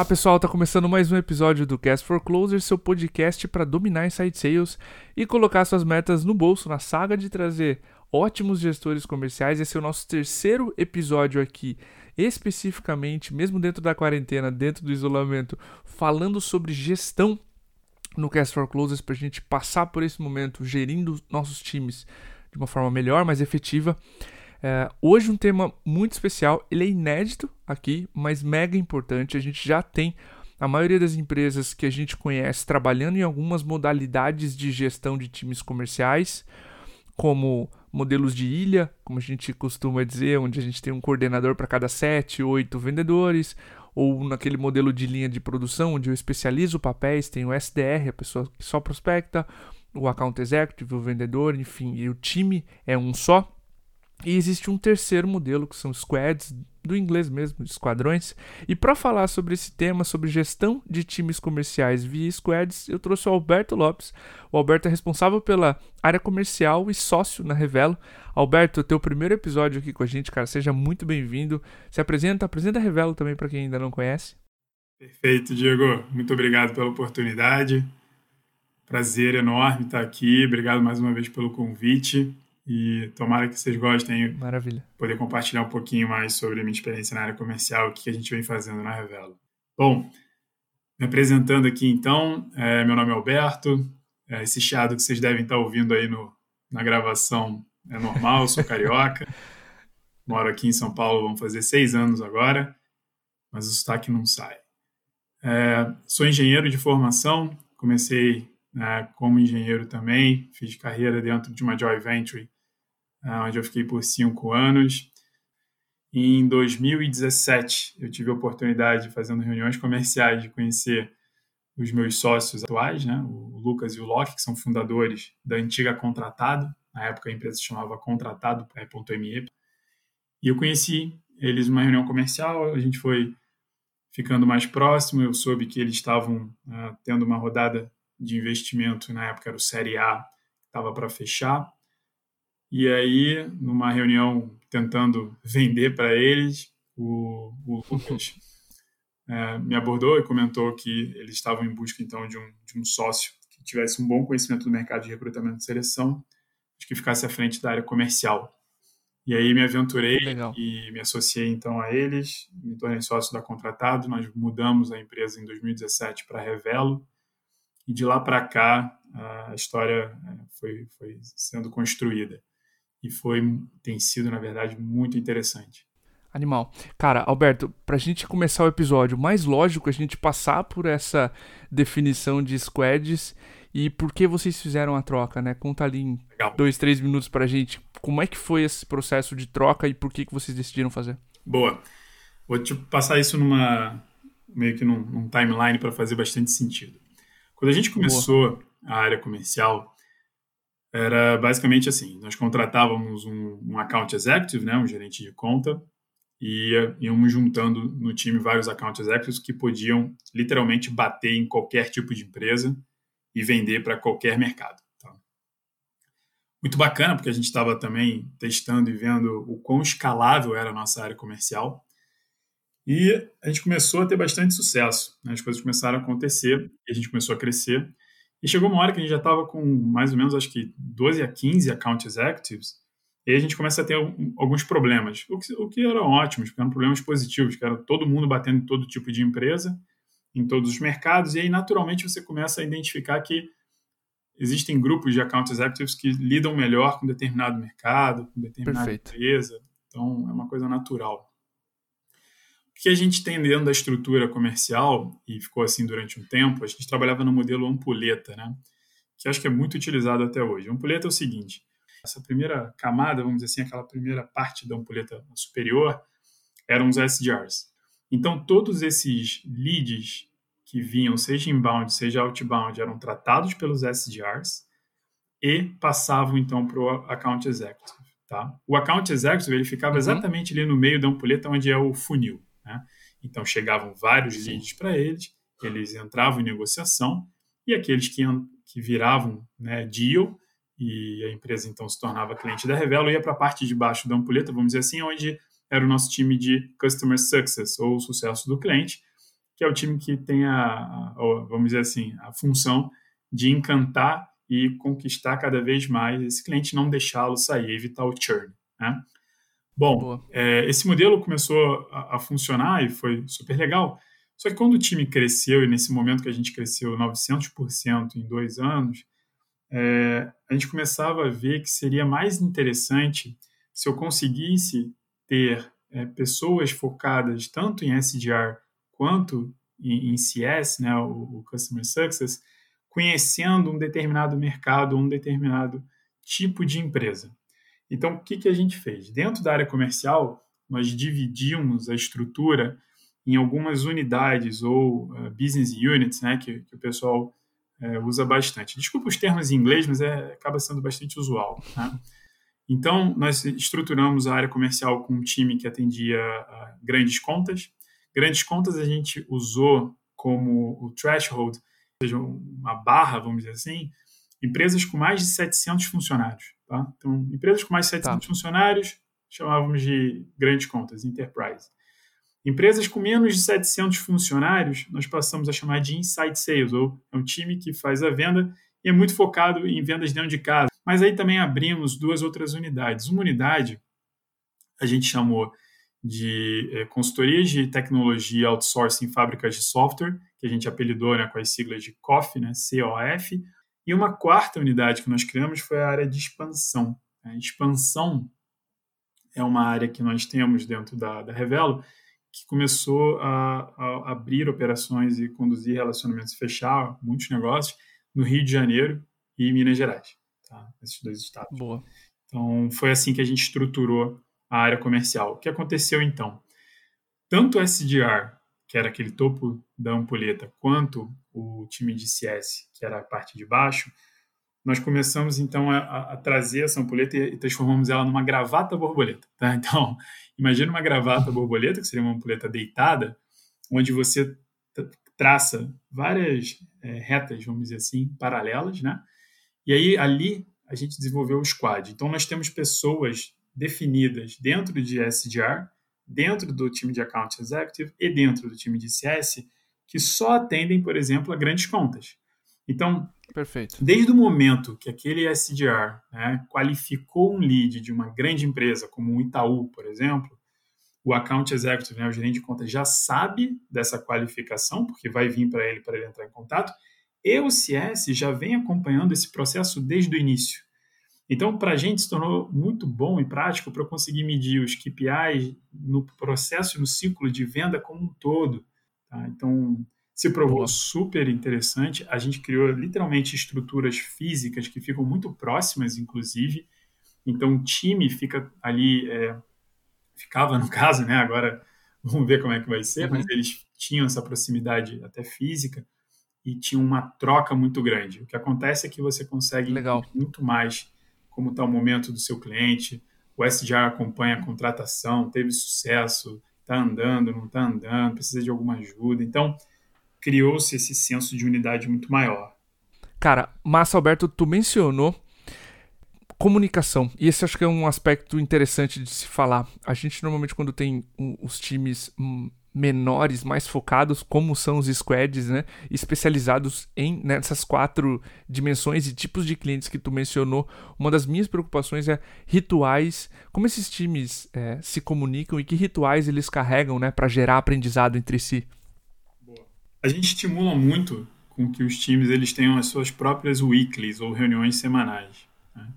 Olá pessoal, tá começando mais um episódio do Cast for Closer, seu podcast para dominar inside sales e colocar suas metas no bolso na saga de trazer ótimos gestores comerciais. Esse é o nosso terceiro episódio aqui, especificamente, mesmo dentro da quarentena, dentro do isolamento, falando sobre gestão no Cast for Closers para a gente passar por esse momento gerindo nossos times de uma forma melhor, mais efetiva. É, hoje um tema muito especial, ele é inédito aqui, mas mega importante. A gente já tem a maioria das empresas que a gente conhece trabalhando em algumas modalidades de gestão de times comerciais, como modelos de ilha, como a gente costuma dizer, onde a gente tem um coordenador para cada sete, oito vendedores, ou naquele modelo de linha de produção, onde eu especializo papéis, tem o SDR, a pessoa que só prospecta, o account executive, o vendedor, enfim, e o time é um só. E existe um terceiro modelo, que são squads, do inglês mesmo, esquadrões. E para falar sobre esse tema, sobre gestão de times comerciais via squads, eu trouxe o Alberto Lopes. O Alberto é responsável pela área comercial e sócio na Revelo. Alberto, teu primeiro episódio aqui com a gente, cara, seja muito bem-vindo. Se apresenta, apresenta a Revelo também para quem ainda não conhece. Perfeito, Diego. Muito obrigado pela oportunidade. Prazer enorme estar aqui. Obrigado mais uma vez pelo convite. E tomara que vocês gostem. Maravilha. Poder compartilhar um pouquinho mais sobre a minha experiência na área comercial, o que a gente vem fazendo na Revelo. Bom, me apresentando aqui então, é, meu nome é Alberto. É, esse chiado que vocês devem estar ouvindo aí no, na gravação é normal, sou carioca. Moro aqui em São Paulo, vamos fazer seis anos agora, mas o sotaque não sai. É, sou engenheiro de formação, comecei né, como engenheiro também, fiz carreira dentro de uma joint venture ah, onde eu fiquei por cinco anos. Em 2017, eu tive a oportunidade, fazendo reuniões comerciais, de conhecer os meus sócios atuais, né, o Lucas e o Locke, que são fundadores da antiga Contratado. Na época a empresa se chamava Contratado.me. E eu conheci eles numa reunião comercial, a gente foi ficando mais próximo. Eu soube que eles estavam uh, tendo uma rodada de investimento, na época era o Série A, estava para fechar. E aí, numa reunião tentando vender para eles, o, o Lucas é, me abordou e comentou que eles estavam em busca então de um, de um sócio que tivesse um bom conhecimento do mercado de recrutamento e seleção, que ficasse à frente da área comercial. E aí me aventurei Legal. e me associei então a eles, me tornei sócio da Contratado, nós mudamos a empresa em 2017 para Revelo, e de lá para cá a história é, foi, foi sendo construída e foi tem sido na verdade muito interessante. Animal. Cara, Alberto, para a gente começar o episódio, mais lógico a gente passar por essa definição de squads e por que vocês fizeram a troca, né? Conta ali em Legal. dois, três minutos para a gente como é que foi esse processo de troca e por que, que vocês decidiram fazer. Boa. Vou te passar isso numa meio que num, num timeline para fazer bastante sentido. Quando a gente começou Boa. a área comercial, era basicamente assim: nós contratávamos um, um account executive, né, um gerente de conta, e íamos juntando no time vários account executives que podiam literalmente bater em qualquer tipo de empresa e vender para qualquer mercado. Tá? Muito bacana, porque a gente estava também testando e vendo o quão escalável era a nossa área comercial. E a gente começou a ter bastante sucesso. Né? As coisas começaram a acontecer e a gente começou a crescer. E chegou uma hora que a gente já estava com mais ou menos, acho que 12 a 15 account executives, e aí a gente começa a ter alguns problemas, o que, o que eram ótimos, porque eram problemas positivos, que era todo mundo batendo em todo tipo de empresa, em todos os mercados, e aí naturalmente você começa a identificar que existem grupos de account executives que lidam melhor com determinado mercado, com determinada Perfeito. empresa, então é uma coisa natural que a gente tem dentro da estrutura comercial, e ficou assim durante um tempo, a gente trabalhava no modelo ampulheta, né? que acho que é muito utilizado até hoje. A ampulheta é o seguinte, essa primeira camada, vamos dizer assim, aquela primeira parte da ampulheta superior, eram os SDRs. Então, todos esses leads que vinham, seja inbound, seja outbound, eram tratados pelos SDRs e passavam, então, para o account executive. Tá? O account executive ele ficava uhum. exatamente ali no meio da ampulheta, onde é o funil. Né? Então chegavam vários Sim. leads para eles, eles entravam em negociação e aqueles que, que viravam né, deal e a empresa então se tornava cliente da Revelo ia para a parte de baixo da ampulheta, vamos dizer assim, onde era o nosso time de Customer Success ou sucesso do cliente, que é o time que tem a, a vamos dizer assim, a função de encantar e conquistar cada vez mais esse cliente, não deixá-lo sair, evitar o churn. Né? Bom, é, esse modelo começou a, a, funcionar e foi super legal. Só que quando o time cresceu, e nesse momento que a gente cresceu 900% em dois anos, é, a gente começava a ver que seria mais interessante se eu conseguisse ter é, pessoas focadas tanto em SDR quanto em, em CS, né, o, o Customer Success, conhecendo um determinado mercado, um determinado tipo de empresa. Então, o que, que a gente fez? Dentro da área comercial, nós dividimos a estrutura em algumas unidades ou uh, business units, né, que, que o pessoal uh, usa bastante. Desculpa os termos em inglês, mas é, acaba sendo bastante usual. Né? Então, nós estruturamos a área comercial com um time que atendia uh, grandes contas. Grandes contas a gente usou como o threshold seja, uma barra, vamos dizer assim, empresas com mais de 700 funcionários. Tá? Então, empresas com mais de 700 tá. funcionários chamávamos de grandes contas, enterprise. Empresas com menos de 700 funcionários, nós passamos a chamar de inside sales, ou é um time que faz a venda e é muito focado em vendas dentro de casa. Mas aí também abrimos duas outras unidades. Uma unidade a gente chamou de é, consultorias de tecnologia outsourcing fábricas de software, que a gente apelidou né, com as siglas de COF, né, COF. E uma quarta unidade que nós criamos foi a área de expansão. A expansão é uma área que nós temos dentro da, da Revelo, que começou a, a, abrir operações e conduzir relacionamentos, fechar muitos negócios no Rio de Janeiro e Minas Gerais, tá? esses dois estados. Boa. Então, foi assim que a gente estruturou a área comercial. O que aconteceu então? Tanto o SDR, que era aquele topo da ampulheta, quanto o time de CS, que era a parte de baixo, nós começamos então a, a trazer essa ampulheta e, e, transformamos ela numa gravata borboleta. Tá? Então, imagina uma gravata borboleta, que seria uma ampulheta deitada, onde você traça várias é, retas, vamos dizer assim, paralelas, né? E aí ali a gente desenvolveu o squad. Então nós temos pessoas definidas dentro de SDR, dentro do time de Account Executive e dentro do time de CS, que só atendem, por exemplo, a grandes contas. Então, Perfeito. desde o momento que aquele SDR né, qualificou um lead de uma grande empresa, como um Itaú, por exemplo, o account executive, né, o gerente de contas, já sabe dessa qualificação, porque vai vir para ele para ele entrar em contato, e o CS já vem acompanhando esse processo desde o início. Então, para a gente se tornou muito bom e prático para conseguir medir os KPIs no processo e no ciclo de venda como um todo. Tá? Então, se provou super interessante. A gente criou literalmente estruturas físicas que ficam muito próximas, inclusive. Então, o time fica ali, é, ficava no caso, né? Agora vamos ver como é que vai ser, uhum. mas eles tinham essa proximidade até física e tinham uma troca muito grande. O que acontece é que você consegue Legal. muito mais como está o momento do seu cliente. O SDR acompanha a contratação, teve sucesso, está andando, não está andando, precisa de alguma ajuda. Então, criou-se esse senso de unidade muito maior. Cara, Massa Alberto, tu mencionou comunicação. E esse acho que é um aspecto interessante de se falar. A gente normalmente quando tem os times hum, menores, mais focados, como são os squads, né? Especializados em nessas quatro dimensões e tipos de clientes que tu mencionou. Uma das minhas preocupações é rituais, como esses times é, se comunicam e que rituais eles carregam, né, para gerar aprendizado entre si. Boa. A gente estimula muito com que os times eles tenham as suas próprias weeklies ou reuniões semanais. Né?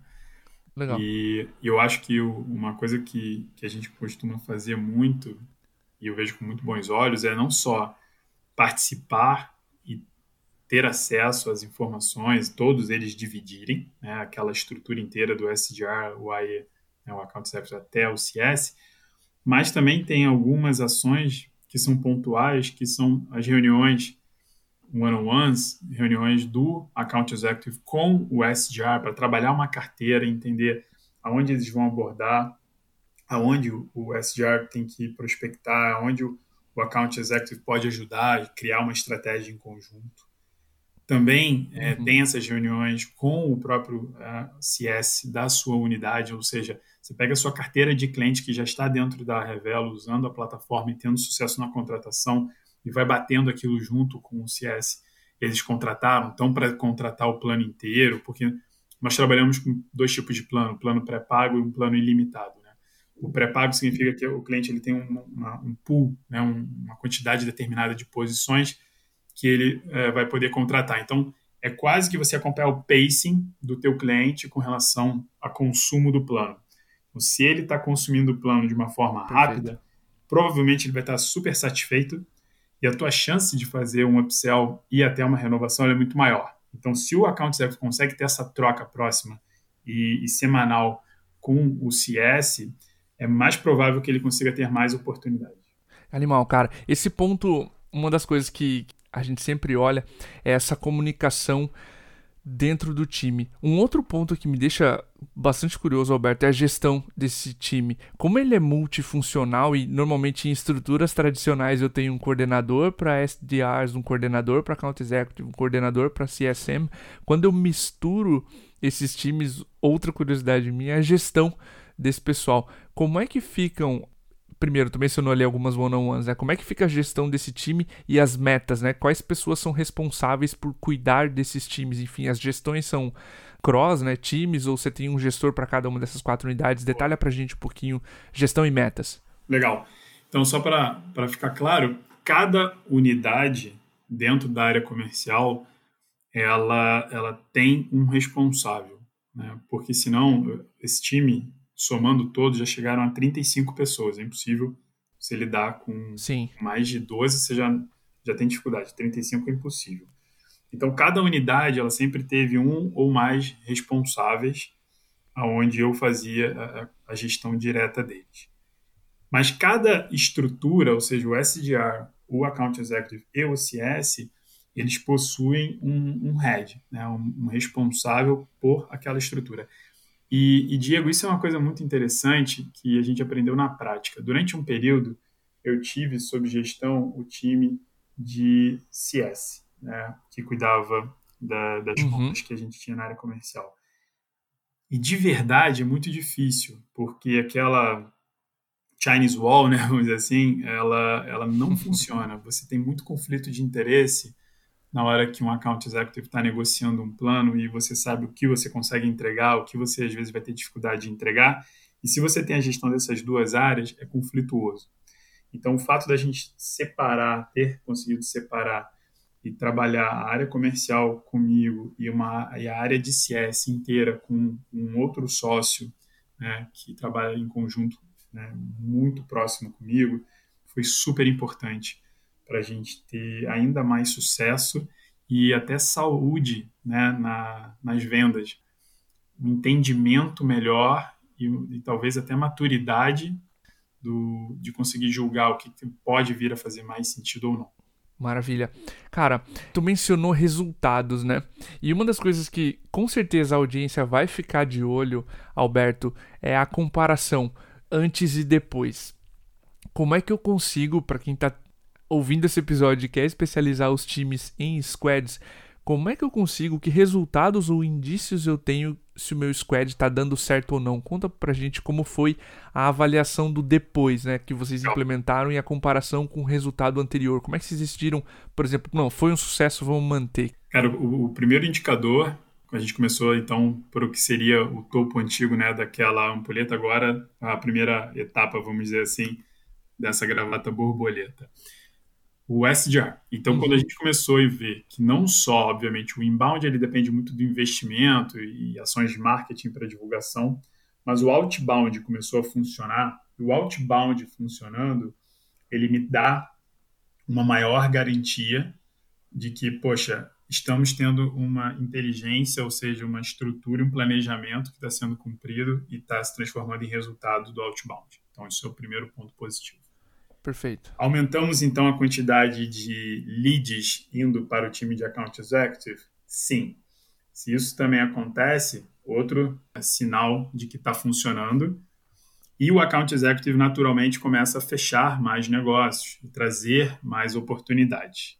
Legal. E eu acho que uma coisa que, que a gente costuma fazer muito e eu vejo com muito bons olhos, é não só participar e ter acesso às informações, todos eles dividirem, né, aquela estrutura inteira do SDR, o AE, né, o Account Service até o CS, mas também tem algumas ações que são pontuais, que são as reuniões one-on-ones, reuniões do Account Executive com o SDR para trabalhar uma carteira, entender aonde eles vão abordar, aonde o SDR tem que prospectar, aonde o, o Account Executive pode ajudar e criar uma estratégia em conjunto. Também é, uhum. tem essas reuniões com o próprio uh, CS da sua unidade, ou seja, você pega a sua carteira de cliente que já está dentro da Revelo, usando a plataforma e tendo sucesso na contratação, e vai batendo aquilo junto com o CS. Eles contrataram, estão para contratar o plano inteiro, porque nós trabalhamos com dois tipos de plano, plano pré-pago e um plano ilimitado. O pré-pago significa que o cliente ele tem um, uma, um pool, né? uma quantidade determinada de posições que ele é, vai poder contratar. Então, é quase que você acompanhar o pacing do teu cliente com relação a consumo do plano. Então, se ele está consumindo o plano de uma forma Perfeito. rápida, provavelmente ele vai estar super satisfeito e a tua chance de fazer um upsell e até uma renovação é muito maior. Então, se o account executive consegue ter essa troca próxima e, e semanal com o CS, é mais provável que ele consiga ter mais oportunidades. Animal, cara. Esse ponto, uma das coisas que a gente sempre olha é essa comunicação dentro do time. Um outro ponto que me deixa bastante curioso, Alberto, é a gestão desse time. Como ele é multifuncional e normalmente em estruturas tradicionais eu tenho um coordenador para SDRs, um coordenador para Account Executive, um coordenador para CSM, quando eu misturo esses times, outra curiosidade minha é a gestão desse pessoal. Como é que ficam primeiro, tu mencionou ali algumas one-on-ones, né? Como é que fica a gestão desse time e as metas, né? Quais pessoas são responsáveis por cuidar desses times? Enfim, as gestões são cross, né? Times, ou você tem um gestor para cada uma dessas quatro unidades? Detalha pra gente um pouquinho gestão e metas. Legal. Então, só para ficar claro, cada unidade dentro da área comercial, ela, ela tem um responsável, né? Porque senão esse time somando todos, já chegaram a 35 pessoas. É impossível você lidar com Sim. mais de 12, você já, já tem dificuldade. 35 é impossível. Então, cada unidade, ela sempre teve um ou mais responsáveis aonde eu fazia a, a gestão direta deles. Mas cada estrutura, ou seja, o SDR, o Account Executive e o CS, eles possuem um, um head, né, um, um responsável por aquela estrutura. E, e, Diego, isso é uma coisa muito interessante que a gente aprendeu na prática. Durante um período, eu tive sob gestão o time de CS, né, que cuidava da, das uhum. contas que a gente tinha na área comercial. E de verdade é muito difícil, porque aquela Chinese Wall, né, vamos dizer assim, ela, ela não funciona. Você tem muito conflito de interesse na hora que um account executive está negociando um plano e você sabe o que você consegue entregar, o que você às vezes vai ter dificuldade de entregar. E se você tem a gestão dessas duas áreas, é conflituoso. Então, o fato da gente separar, ter conseguido separar e trabalhar a área comercial comigo e, uma, e a área de CS inteira com um outro sócio né, que trabalha em conjunto né, muito próximo comigo, foi super importante para a gente ter ainda mais sucesso e até saúde né, na, nas vendas, um entendimento melhor e, e talvez até maturidade do, de conseguir julgar o que pode vir a fazer mais sentido ou não. Maravilha. Cara, tu mencionou resultados, né? E uma das coisas que com certeza a audiência vai ficar de olho, Alberto, é a comparação antes e depois. Como é que eu consigo, para quem está ouvindo esse episódio e quer especializar os times em squads, como é que eu consigo, que resultados ou indícios eu tenho se o meu squad está dando certo ou não? Conta pra gente como foi a avaliação do depois, né, que vocês implementaram e a comparação com o resultado anterior. Como é que vocês decidiram, por exemplo, não, foi um sucesso, vamos manter? Cara, o, o primeiro indicador, a gente começou então por o que seria o topo antigo, né, daquela ampulheta, agora a primeira etapa, vamos dizer assim, dessa gravata borboleta o SDR. Então, uhum. quando a gente começou a ver que não só, obviamente, o inbound ele depende muito do investimento e ações de marketing para divulgação, mas o outbound começou a funcionar. E o outbound funcionando, ele me dá uma maior garantia de que, poxa, estamos tendo uma inteligência, ou seja, uma estrutura, um planejamento que está sendo cumprido e está se transformando em resultado do outbound. Então, esse é o primeiro ponto positivo. Perfeito. Aumentamos então a quantidade de leads indo para o time de account executive? Sim. Se isso também acontece, outro sinal de que está funcionando. E o account executive naturalmente começa a fechar mais negócios e trazer mais oportunidades.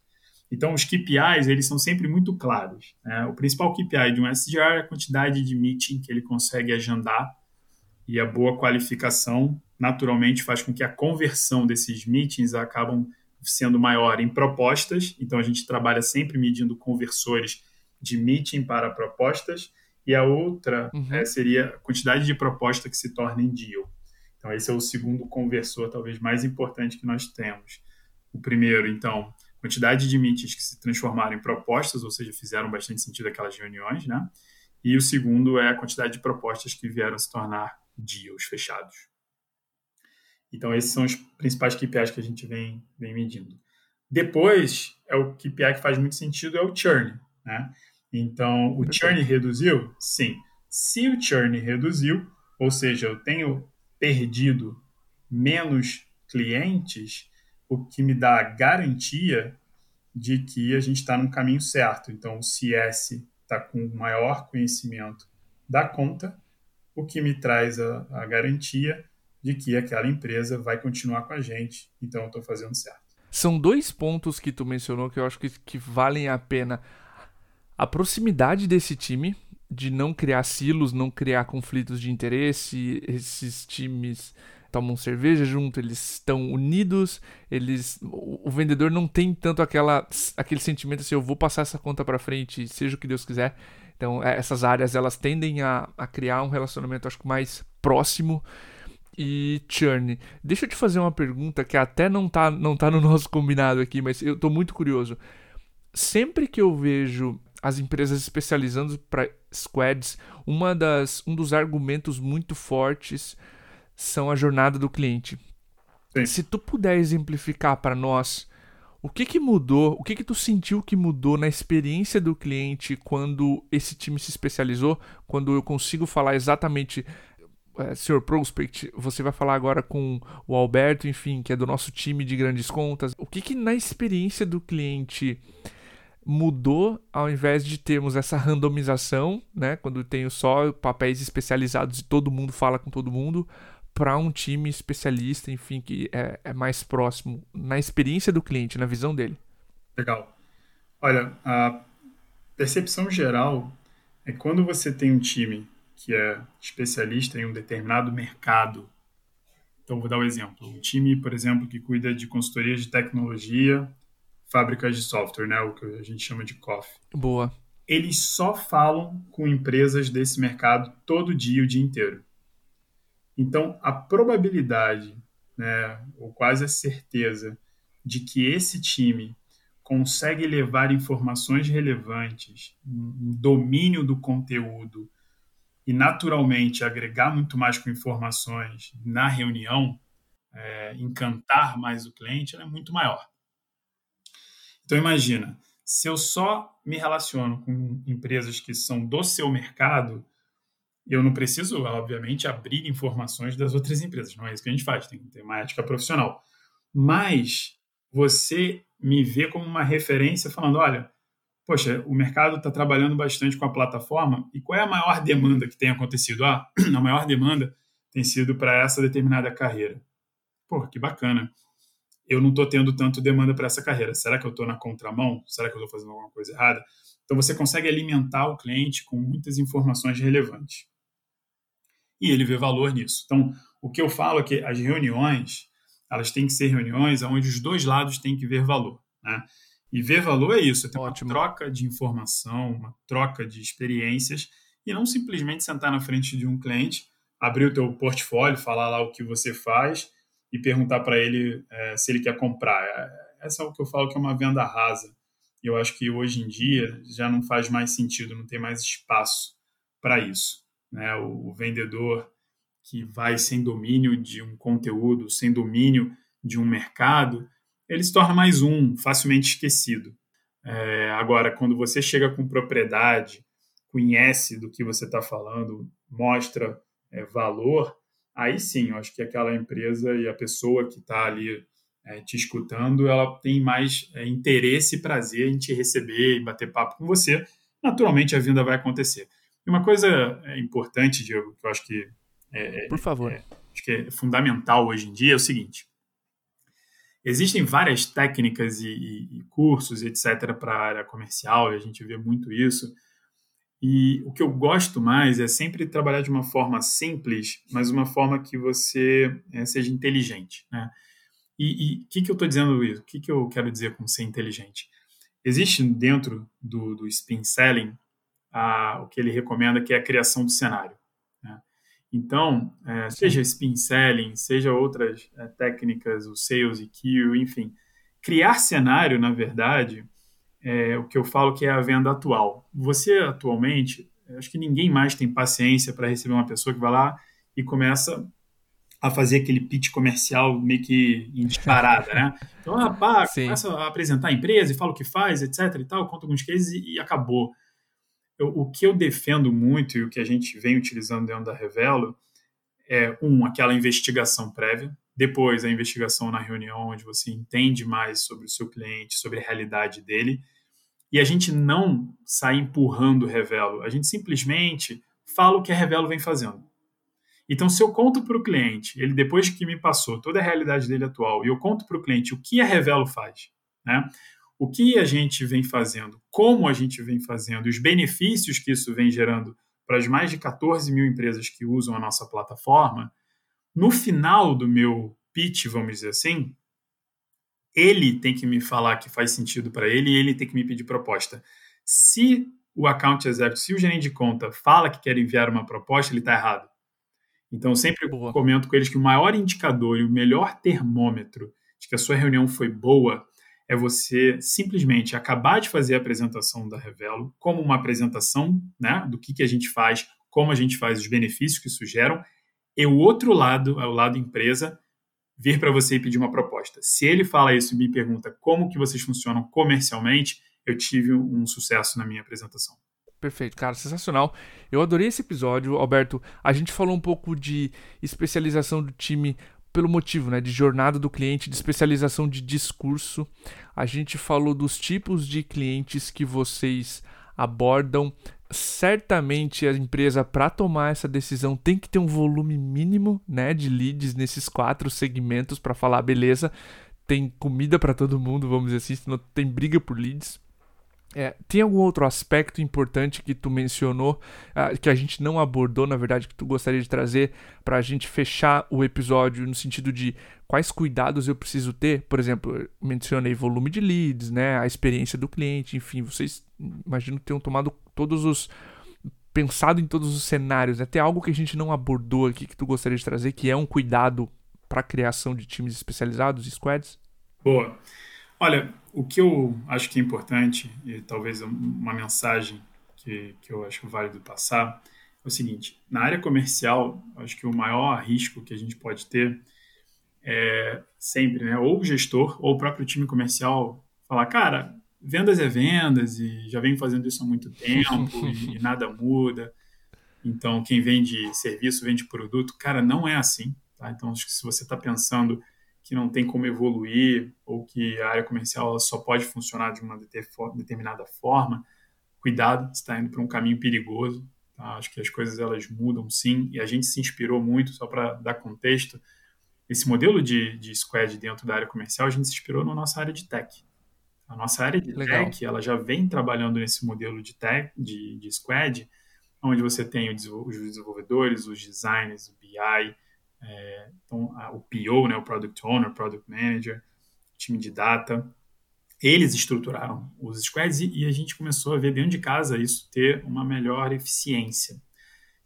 Então, os KPIs eles são sempre muito claros. Né? O principal KPI de um SDR é a quantidade de meeting que ele consegue agendar e a boa qualificação naturalmente faz com que a conversão desses meetings acabam sendo maior em propostas, então a gente trabalha sempre medindo conversores de meeting para propostas, e a outra uhum. é, seria a quantidade de proposta que se torna em deal. Então, esse é o segundo conversor, talvez mais importante que nós temos. O primeiro, então, quantidade de meetings que se transformaram em propostas, ou seja, fizeram bastante sentido aquelas reuniões, né? E o segundo é a quantidade de propostas que vieram se tornar deals fechados. Então, esses são os principais KPIs que a gente vem, vem medindo. Depois, é o KPI que faz muito sentido, é o churn, né? Então, o churn reduziu? Sim. Se o churn reduziu, ou seja, eu tenho perdido menos clientes, o que me dá a garantia de que a gente está no caminho certo. Então, o CS está com maior conhecimento da conta, o que me traz a, a garantia de que aquela empresa vai continuar com a gente. Então, eu estou fazendo certo. São dois pontos que tu mencionou que eu acho que, que valem a pena a proximidade desse time, de não criar silos, não criar conflitos de interesse, esses times tomam cerveja junto, eles estão unidos, eles o, vendedor não tem tanto aquela aquele sentimento assim, eu vou passar essa conta para frente, seja o que Deus quiser. Então, é, essas áreas elas tendem a, a criar um relacionamento acho que mais próximo e churn. Deixa eu te fazer uma pergunta que até não tá, não tá no nosso combinado aqui, mas eu tô muito curioso. Sempre que eu vejo as empresas especializando para squads, uma das, um dos argumentos muito fortes são a jornada do cliente. Sim. Se tu puder exemplificar para nós o que, que mudou, o que, que tu sentiu que mudou na experiência do cliente quando esse time se especializou, quando eu consigo falar exatamente é. Prospect, você vai falar agora com o Alberto, enfim, que é do nosso time de grandes contas. O que, que na experiência do cliente mudou ao invés de termos essa randomização, né, quando tenho só papéis especializados e todo mundo fala com todo mundo, para um time especialista, enfim, que é, é, mais próximo na experiência do cliente, na visão dele. Legal. Olha, a percepção geral é quando você tem um time que é especialista em um determinado mercado. Então, vou dar um exemplo. Um time, por exemplo, que cuida de consultoria de tecnologia fábricas de software, né? O que a gente chama de COF. Boa. Eles só falam com empresas desse mercado todo dia, o dia inteiro. Então, a probabilidade, né, ou quase a certeza, de que esse time consegue levar informações relevantes, um domínio do conteúdo e, naturalmente, agregar muito mais com informações na reunião, é, encantar mais o cliente, é muito maior. Então imagina, se eu só me relaciono com empresas que são do seu mercado, eu não preciso, obviamente, abrir informações das outras empresas. Não é isso que a gente faz, tem que ter uma ética profissional. Mas você me vê como uma referência falando, olha, poxa, o mercado está trabalhando bastante com a plataforma e qual é a maior demanda que tem acontecido? Ah, a maior demanda tem sido para essa determinada carreira. Pô, que bacana eu não estou tendo tanto demanda para essa carreira. Será que eu estou na contramão? Será que eu estou fazendo alguma coisa errada? Então você consegue alimentar o cliente com muitas informações relevantes. E ele vê valor nisso. Então, o que eu falo é que as reuniões, elas têm que ser reuniões onde os dois lados têm que ver valor. Né? E ver valor é isso, é ter Ótimo. uma troca de informação, uma troca de experiências, e não simplesmente sentar na frente de um cliente, abrir o teu portfólio, falar lá o que você faz e perguntar para ele é, se ele quer comprar. É, essa é o que eu falo que é uma venda rasa. E eu acho que hoje em dia já não faz mais sentido, não tem mais espaço para isso. Né? O, o vendedor que vai sem domínio de um conteúdo, sem domínio de um mercado, ele se torna mais um, facilmente esquecido. É, agora, quando você chega com propriedade, conhece do que você está falando, mostra é, valor, aí sim, eu acho que aquela empresa e a pessoa que está ali é, te escutando, ela tem mais é, interesse e prazer em te receber e bater papo com você. Naturalmente, a venda vai acontecer. E uma coisa é, importante, Diego, que eu acho que é, por favor, é, acho que é fundamental hoje em dia é o seguinte: existem várias técnicas e, e, e cursos, etc., para a área comercial, e a gente vê muito isso. E o que eu gosto mais é sempre trabalhar de uma forma simples, mas uma forma que você é, seja inteligente. Né? E o que, que eu estou dizendo isso? O que, que eu quero dizer com ser inteligente? Existe dentro do, do spin selling a, o que ele recomenda, que é a criação do cenário. Né? Então, é, seja spin selling, seja outras é, técnicas, o sales EQ, enfim, criar cenário, na verdade, é o que eu falo que é a venda atual. Você, atualmente, acho que ninguém mais tem paciência para receber uma pessoa que vai lá e começa a fazer aquele pitch comercial meio que em disparada, né? Então, ah, pá, começa a apresentar a empresa e fala o que faz, etc e tal, conta alguns cases e, e acabou. Eu, o que eu defendo muito e o que a gente vem utilizando dentro da Revelo é, um, aquela investigação prévia, depois a investigação na reunião, onde você entende mais sobre o seu cliente, sobre a realidade dele, e a gente não sai empurrando o Revelo, a gente simplesmente fala o que a Revelo vem fazendo. Então, se eu conto para o cliente, ele depois que me passou toda a realidade dele atual, e eu conto para o cliente o que a Revelo faz, né? O que a gente vem fazendo, como a gente vem fazendo, os benefícios que isso vem gerando para as mais de 14 mil empresas que usam a nossa plataforma, no final do meu pitch, vamos dizer assim, ele tem que me falar que faz sentido para ele e ele tem que me pedir proposta. Se o account executive, se o gerente de conta fala que quer enviar uma proposta, ele está errado. Então, eu sempre comento com eles que o maior indicador e o melhor termômetro de que a sua reunião foi boa é você simplesmente acabar de fazer a apresentação da Revelo como uma apresentação né, do que, que a gente faz, como a gente faz, os benefícios que isso geram, e o outro lado, é o lado empresa, vir para você e pedir uma proposta. Se ele fala isso e me pergunta como que vocês funcionam comercialmente, eu tive um sucesso na minha apresentação. Perfeito, cara, sensacional. Eu adorei esse episódio, Alberto. A gente falou um pouco de especialização do time pelo motivo, né, de jornada do cliente, de especialização de discurso. A gente falou dos tipos de clientes que vocês abordam. Certamente a empresa para tomar essa decisão tem que ter um volume mínimo, né, de leads nesses quatro segmentos para falar beleza, tem comida para todo mundo, vamos dizer assim, senão tem briga por leads. É, tem algum outro aspecto importante que tu mencionou, uh, que a gente não abordou, na verdade, que tu gostaria de trazer para a gente fechar o episódio no sentido de quais cuidados eu preciso ter? Por exemplo, mencionei volume de leads, né, a experiência do cliente, enfim, vocês imagino que tenham tomado todos os pensado em todos os cenários. Até algo que a gente não abordou aqui que tu gostaria de trazer, que é um cuidado para a criação de times especializados, squads? Boa. Olha, o que eu acho que é importante, e talvez uma mensagem que, que eu acho válido passar, é o seguinte: na área comercial, acho que o maior risco que a gente pode ter é sempre, né, ou o gestor ou o próprio time comercial falar, cara, vendas é vendas e já vem fazendo isso há muito tempo e, e nada muda. Então, quem vende serviço, vende produto, cara, não é assim. Tá? Então, acho que se você está pensando que não tem como evoluir ou que a área comercial só pode funcionar de uma determinada forma, cuidado, está indo para um caminho perigoso. Tá? Acho que as coisas elas mudam sim e a gente se inspirou muito, só para dar contexto, esse modelo de, de squad dentro da área comercial, a gente se inspirou na nossa área de tech. A nossa área de Legal. tech, ela já vem trabalhando nesse modelo de tech, de, de squad, onde você tem os desenvolvedores, os designers, o BI, é, então, a, o PO, né, o Product Owner, Product Manager, time de data, eles estruturaram os squads e, e a gente começou a ver dentro de casa isso ter uma melhor eficiência.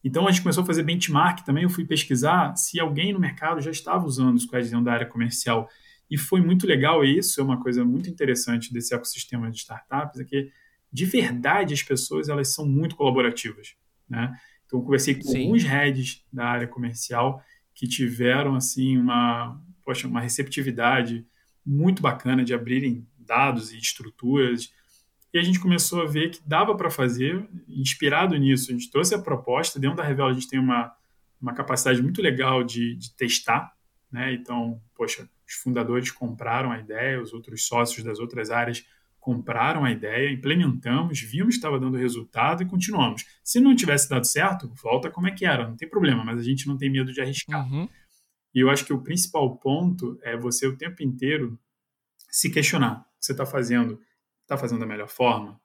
Então a gente começou a fazer benchmark também. Eu fui pesquisar se alguém no mercado já estava usando os squads dentro da área comercial. E foi muito legal isso, é uma coisa muito interessante desse ecossistema de startups, é que de verdade as pessoas elas são muito colaborativas. Né? Então eu conversei com Sim. alguns heads da área comercial que tiveram assim uma, poxa, uma receptividade muito bacana de abrirem dados e estruturas. E a gente começou a ver que dava para fazer, inspirado nisso. A gente trouxe a proposta, dentro da Revela a gente tem uma, uma capacidade muito legal de, de testar, né? Então, poxa, os fundadores compraram a ideia, os outros sócios das outras áreas compraram a ideia, implementamos, vimos que estava dando resultado e continuamos. Se não tivesse dado certo, volta como é que era, não tem problema, mas a gente não tem medo de arriscar. Uhum. E eu acho que o principal ponto é você o tempo inteiro se questionar. O que você está fazendo, está fazendo da melhor forma?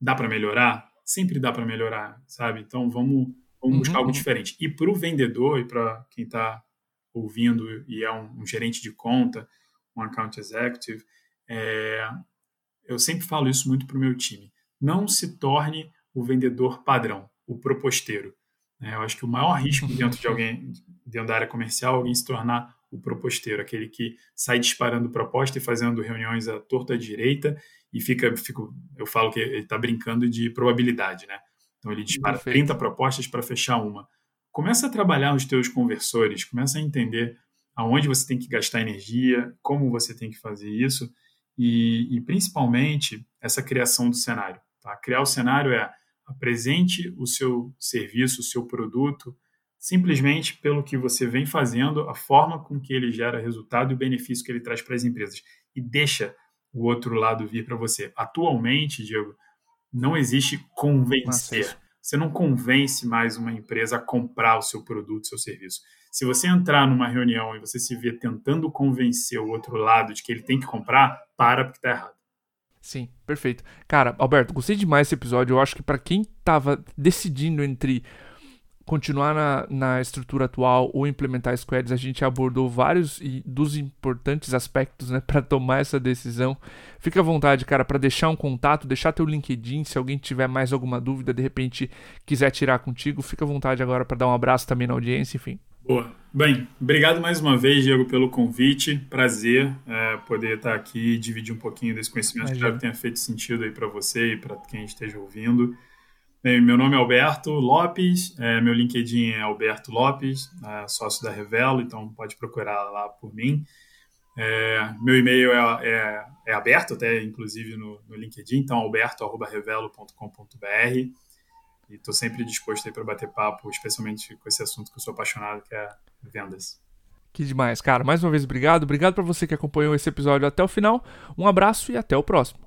Dá para melhorar? Sempre dá para melhorar, sabe? Então vamos, vamos uhum, buscar algo uhum. diferente. E para o vendedor e para quem está ouvindo e é um, um gerente de conta, um account executive. É, eu sempre falo isso muito para o meu time. Não se torne o vendedor padrão, o proposteiro. É, eu acho que o maior risco dentro de alguém, dentro da área comercial, é alguém se tornar o proposteiro, aquele que sai disparando proposta e fazendo reuniões à torta à direita e fica, fico, eu falo que ele está brincando de probabilidade, né? Então ele dispara Perfeito. 30 propostas para fechar uma. Começa a trabalhar os teus conversores, começa a entender aonde você tem que gastar energia, como você tem que fazer isso e, e principalmente essa criação do cenário. Tá? Criar o cenário é apresente o seu serviço, o seu produto, simplesmente pelo que você vem fazendo, a forma com que ele gera resultado e o benefício que ele traz para as empresas. E deixa o outro lado vir para você. Atualmente, Diego, não existe convencer. Você não convence mais uma empresa a comprar o seu produto, seu serviço. Se você entrar numa reunião e você se vê tentando convencer o outro lado de que ele tem que comprar, para porque está errado. Sim, perfeito. Cara, Alberto, gostei demais desse episódio. Eu acho que para quem tava decidindo entre continuar na, na estrutura atual ou implementar squads, a gente abordou vários e dos importantes aspectos, né, para tomar essa decisão. Fica à vontade, cara, para deixar um contato, deixar teu LinkedIn, se alguém tiver mais alguma dúvida, de repente quiser tirar contigo, fica à vontade agora para dar um abraço também na audiência, enfim. Boa. Bem, obrigado mais uma vez, Diego, pelo convite. Prazer é, poder estar aqui e dividir um pouquinho desse conhecimento. Espero que tenha feito sentido aí para você e para quem esteja ouvindo. Meu nome é Alberto Lopes, é, meu LinkedIn é Alberto Lopes, é, sócio da Revelo, então pode procurar lá por mim. É, meu e-mail é, é, é, aberto, até inclusive no, no LinkedIn, então alberto.revelo.com.br. E estou sempre disposto para bater papo, especialmente com esse assunto que eu sou apaixonado, que é vendas. Que demais, cara. Mais uma vez, obrigado. Obrigado para você que acompanhou esse episódio até o final. Um abraço e até o próximo.